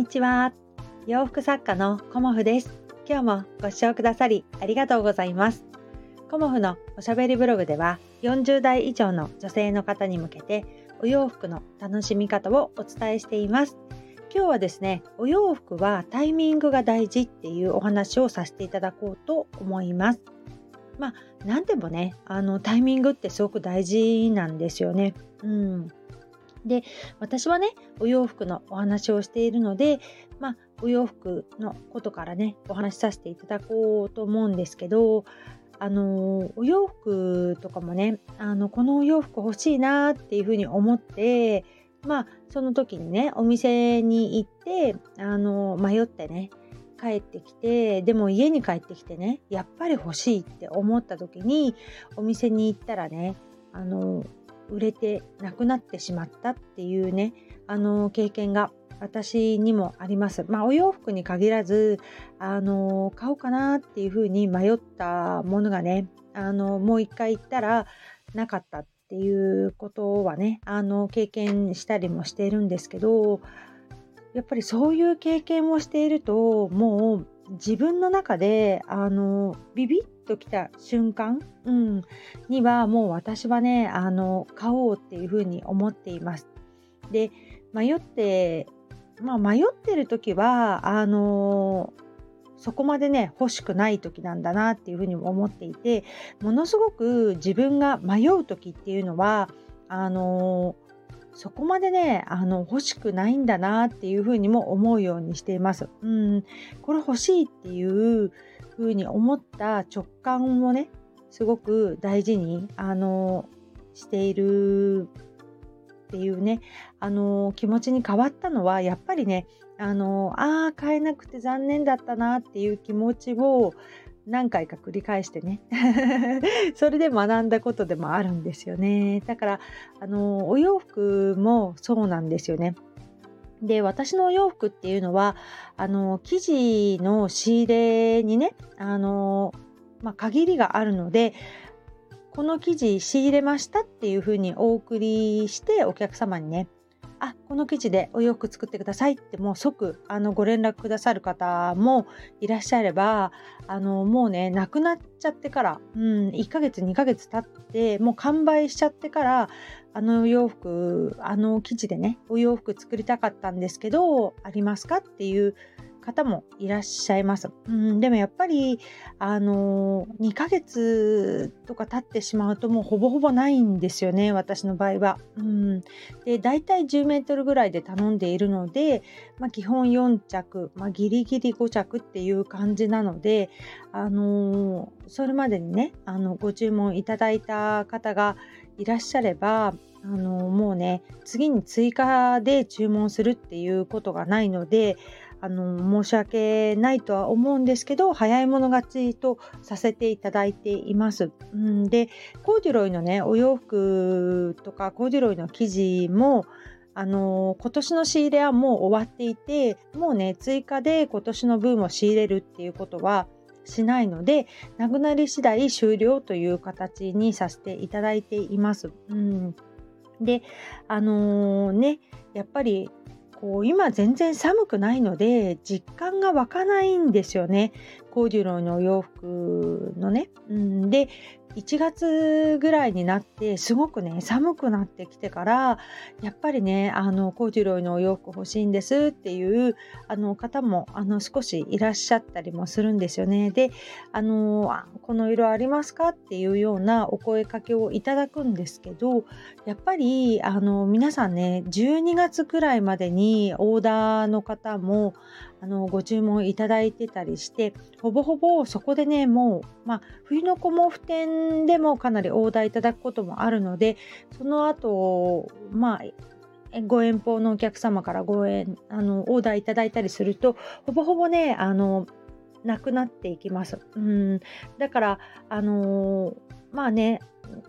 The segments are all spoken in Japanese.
にちは。洋服作家のコモフです。今日もご視聴くださりありがとうございます。コモフのおしゃべりブログでは40代以上の女性の方に向けてお洋服の楽しみ方をお伝えしています。今日はですねお洋服はタイミングが大事っていうお話をさせていただこうと思います。まあ何でもねあのタイミングってすごく大事なんですよね。うん。で私はねお洋服のお話をしているのでまあお洋服のことからねお話しさせていただこうと思うんですけどあのお洋服とかもねあのこのお洋服欲しいなっていうふうに思ってまあその時にねお店に行ってあの迷ってね帰ってきてでも家に帰ってきてねやっぱり欲しいって思った時にお店に行ったらねあの売れてなくなってしまったっていうねあの経験が私にもあります。まあお洋服に限らずあの買おうかなっていうふうに迷ったものがねあのもう一回行ったらなかったっていうことはねあの経験したりもしているんですけどやっぱりそういう経験をしているともう自分の中であのビビッときた瞬間、うん、にはもう私はねあの買おうっていうふうに思っています。で迷ってまあ迷ってる時はあのそこまでね欲しくない時なんだなっていうふうに思っていてものすごく自分が迷う時っていうのはあのそこまでねあの欲しくないんだなっていうふうにも思うようにしています。うん、これ欲しいっていうふうに思った直感をねすごく大事にあのしているっていうねあの気持ちに変わったのはやっぱりねあのあ買えなくて残念だったなっていう気持ちを何回か繰り返してね それで学んだことでもあるんですよね。だからあのお洋服もそうなんですよね。で私のお洋服っていうのはあの生地の仕入れにねあの、まあ、限りがあるのでこの生地仕入れましたっていうふうにお送りしてお客様にねあこの生地でお洋服作ってくださいってもう即あのご連絡くださる方もいらっしゃればあのもうねなくなっちゃってから、うん、1ヶ月2ヶ月経ってもう完売しちゃってからあの洋服あの生地でねお洋服作りたかったんですけどありますかっていう方もいらっしゃいます。うん、でもやっぱり、あの、2ヶ月とか経ってしまうともうほぼほぼないんですよね、私の場合は。うん、で、大体10メートルぐらいで頼んでいるので、まあ、基本4着、まあ、ギリギリ5着っていう感じなので、あの、それまでにね、あのご注文いただいた方がいらっしゃれば、あの、もうね、次に追加で注文するっていうことがないので、あの申し訳ないとは思うんですけど早い者勝ちとさせていただいています。うん、でコーデュロイのねお洋服とかコーデュロイの生地もあの今年の仕入れはもう終わっていてもうね追加で今年の分を仕入れるっていうことはしないのでなくなり次第終了という形にさせていただいています。うん、であのー、ねやっぱりこう今全然寒くないので実感が湧かないんですよねコーデュロイのお洋服のね。うん、で1月ぐらいになってすごくね寒くなってきてからやっぱりねあのコーデュロイのお洋服欲しいんですっていうあの方もあの少しいらっしゃったりもするんですよね。であのこの色ありますかっていうようなお声かけをいただくんですけどやっぱりあの皆さんね12月くらいまでにオーダーの方もあのご注文いただいてたりしてほぼほぼそこでねもう、まあ、冬の子毛布店でもかなりオーダーいただくこともあるのでその後まあご遠方のお客様からご縁あのオーダーいただいたりするとほぼほぼねあのなくなっていきます。うんだからあのまあね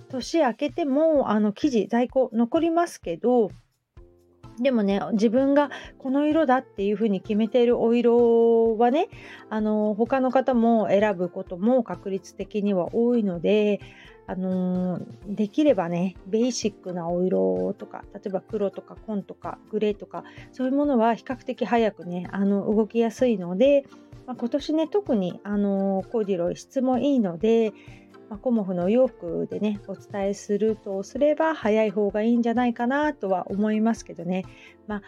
年明けてもあの生地在庫残りますけどでもね自分がこの色だっていうふうに決めているお色はねあの他の方も選ぶことも確率的には多いのであの、できればねベーシックなお色とか例えば黒とか紺とかグレーとかそういうものは比較的早くねあの動きやすいので、まあ、今年ね特にあのコーディロイ質もいいので、まあ、コモフのお洋服でねお伝えするとすれば早い方がいいんじゃないかなとは思いますけどね、まあ、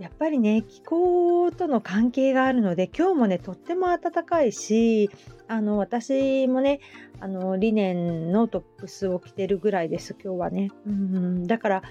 やっぱりね気候との関係があるので今日もねとっても暖かいしあの私もねあのリネンのトップスを着てるぐらいです今日はね。うんだから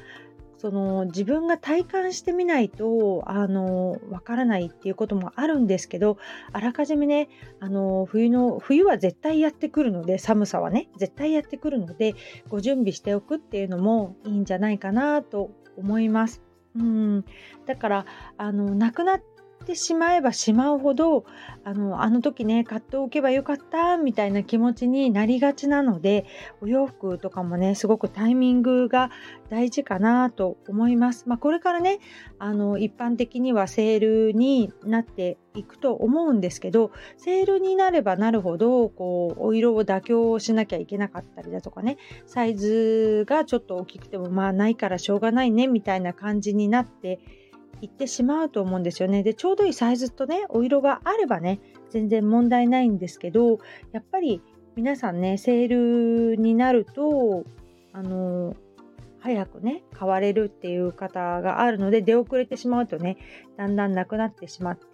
その自分が体感してみないとあのわからないっていうこともあるんですけどあらかじめねあの冬の冬は絶対やってくるので寒さはね絶対やってくるのでご準備しておくっていうのもいいんじゃないかなと思います。うん、だからあのなくなってしまえばしまうほどあのあの時ね買っておけばよかったみたいな気持ちになりがちなのでお洋服とかもねすごくタイミングが大事かなと思います。まあ、これからねあの一般的にはセールになっていくと思うんですけどセールになればなるほどこうお色を妥協しなきゃいけなかったりだとかねサイズがちょっと大きくてもまあないからしょうがないねみたいな感じになっていってしまうと思うんですよね。でちょうどいいサイズとねお色があればね全然問題ないんですけどやっぱり皆さんねセールになるとあの早くね買われるっていう方があるので出遅れてしまうとねだんだんなくなってしまって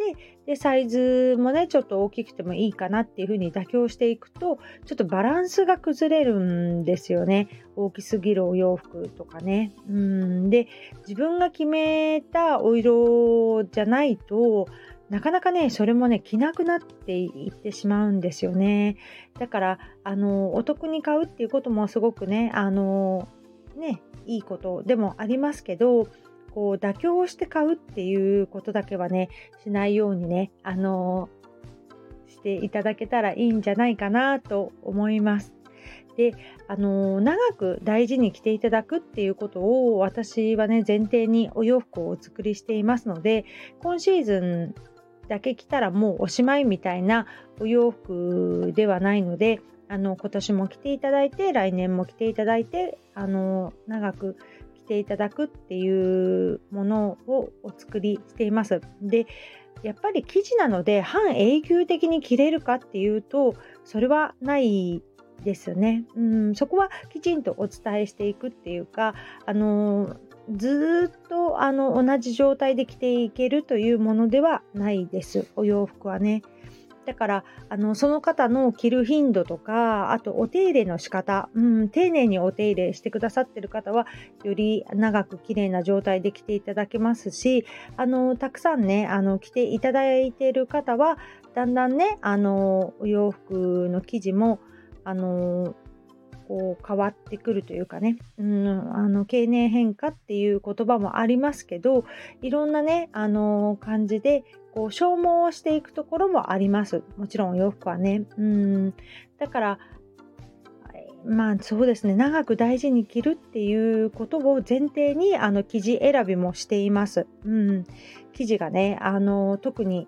でサイズもねちょっと大きくてもいいかなっていう風に妥協していくとちょっとバランスが崩れるんですよね。大きすぎるお洋服とかね。うん。で自分が決めたお色じゃないとなかなかね、それもね、着なくなっていってしまうんですよね。だから、あの、お得に買うっていうこともすごくね、あの、ね、いいことでもありますけどこう妥協して買うっていうことだけはねしないようにねあのしていただけたらいいんじゃないかなと思います。であの長く大事に着ていただくっていうことを私はね前提にお洋服をお作りしていますので今シーズンだけ着たらもうおしまいみたいなお洋服ではないのであの今年も来ていただいて来年も来ていただいてあの長く来ていただくっていうものをお作りしています。でやっぱり生地なので半永久的に着れるかっていうとそれはないですよね。うん、そこはきちんとお伝えしていくっていうか、あのずっとあの同じ状態で着ていけるというものではないです。お洋服はね。だからあのその方の着る頻度とかあとお手入れの仕方、うん、丁寧にお手入れしてくださってる方はより長く綺麗な状態で着ていただけますしあのたくさんねあの着ていただいてる方はだんだんねあのお洋服の生地もあのこう変わってくるというかね、うん、あの経年変化っていう言葉もありますけどいろんなねあの感じでこう消耗していくところもあります。もちろんお洋服はね。うん。だから、まあそうですね、長く大事に着るっていうことを前提にあの生地選びもしています。うん。生地がね、あの特に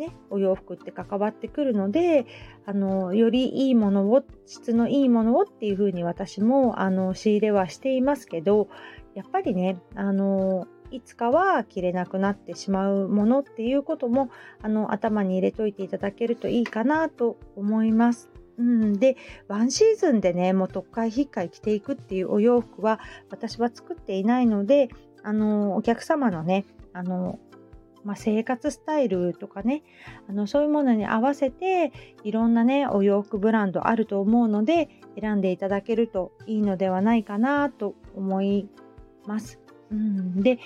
ね、お洋服って関わってくるのであのよりいいものを質のいいものをっていうふうに私もあの仕入れはしていますけどやっぱりねあのいつかは着れなくなってしまうものっていうこともあの頭に入れといていただけるといいかなと思います。うん、でワンシーズンでねもう特会引っかい着ていくっていうお洋服は私は作っていないのであのお客様のねあのまあ、生活スタイルとかねあのそういうものに合わせていろんなねお洋服ブランドあると思うので選んでいただけるといいのではないかなと思います。うん、で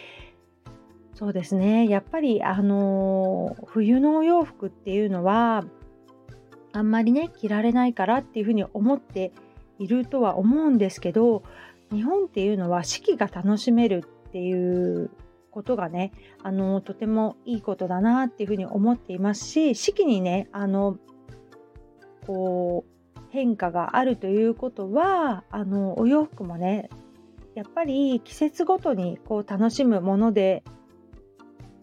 そうですね。やっぱりあの冬のお洋服っていうのはあんまりね着られないからっていうふうに思っているとは思うんですけど日本っていうのは四季が楽しめるっていうことがねあのとてもいいことだなっていうふうに思っていますし四季にねあのこう変化があるということはあのお洋服もねやっぱり季節ごとにこう楽しむもので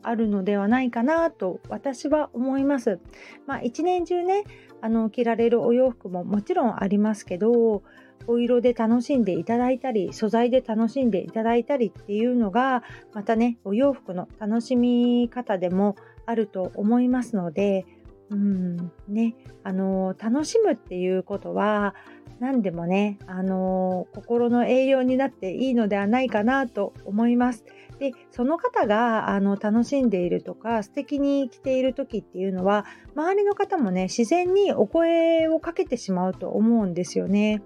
あるのではないかなと私は思います。まあ一年中ねあの着られるお洋服ももちろんありますけどお色で楽しんでいただいたり素材で楽しんでいただいたりっていうのがまたねお洋服の楽しみ方でもあると思いますのでうんねあの楽しむっていうことは何でもね、あの心の栄養になっていいのではないかなと思います。でその方があの楽しんでいるとか素敵に着ている時っていうのは周りの方もね自然にお声をかけてしまうと思うんですよね。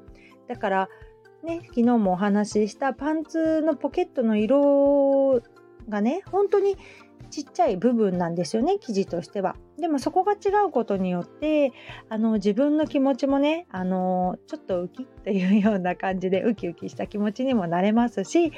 だからね昨日もお話ししたパンツのポケットの色がね本当にちっちゃい部分なんですよね生地としては。でもそこが違うことによってあの自分の気持ちもねあのちょっとウキッというような感じでウキウキした気持ちにもなれますし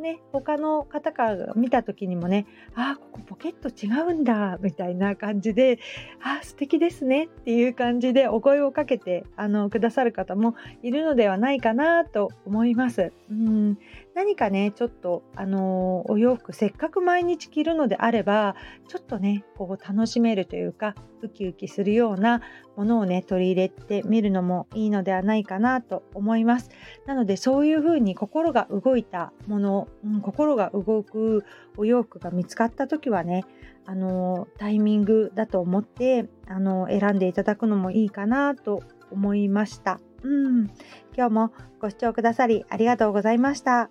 ね、他の方から見た時にもね、あここポケット違うんだ、みたいな感じで、あ素敵ですねっていう感じでお声をかけてあのくださる方もいるのではないかなと思います。うん何かね、ちょっと、あのお洋服せっかく毎日着るのであれば、ちょっとね、こう楽しめるというか、ウキウキするようなものをね、取り入れてみるのもいいのではないかなと思います。なので、そういうふうに心が動いたもの、うん、心が動くお洋服が見つかった時はね、あのタイミングだと思ってあの選んでいただくのもいいかなと思いました。うん、今日もご視聴くださりありがとうございました。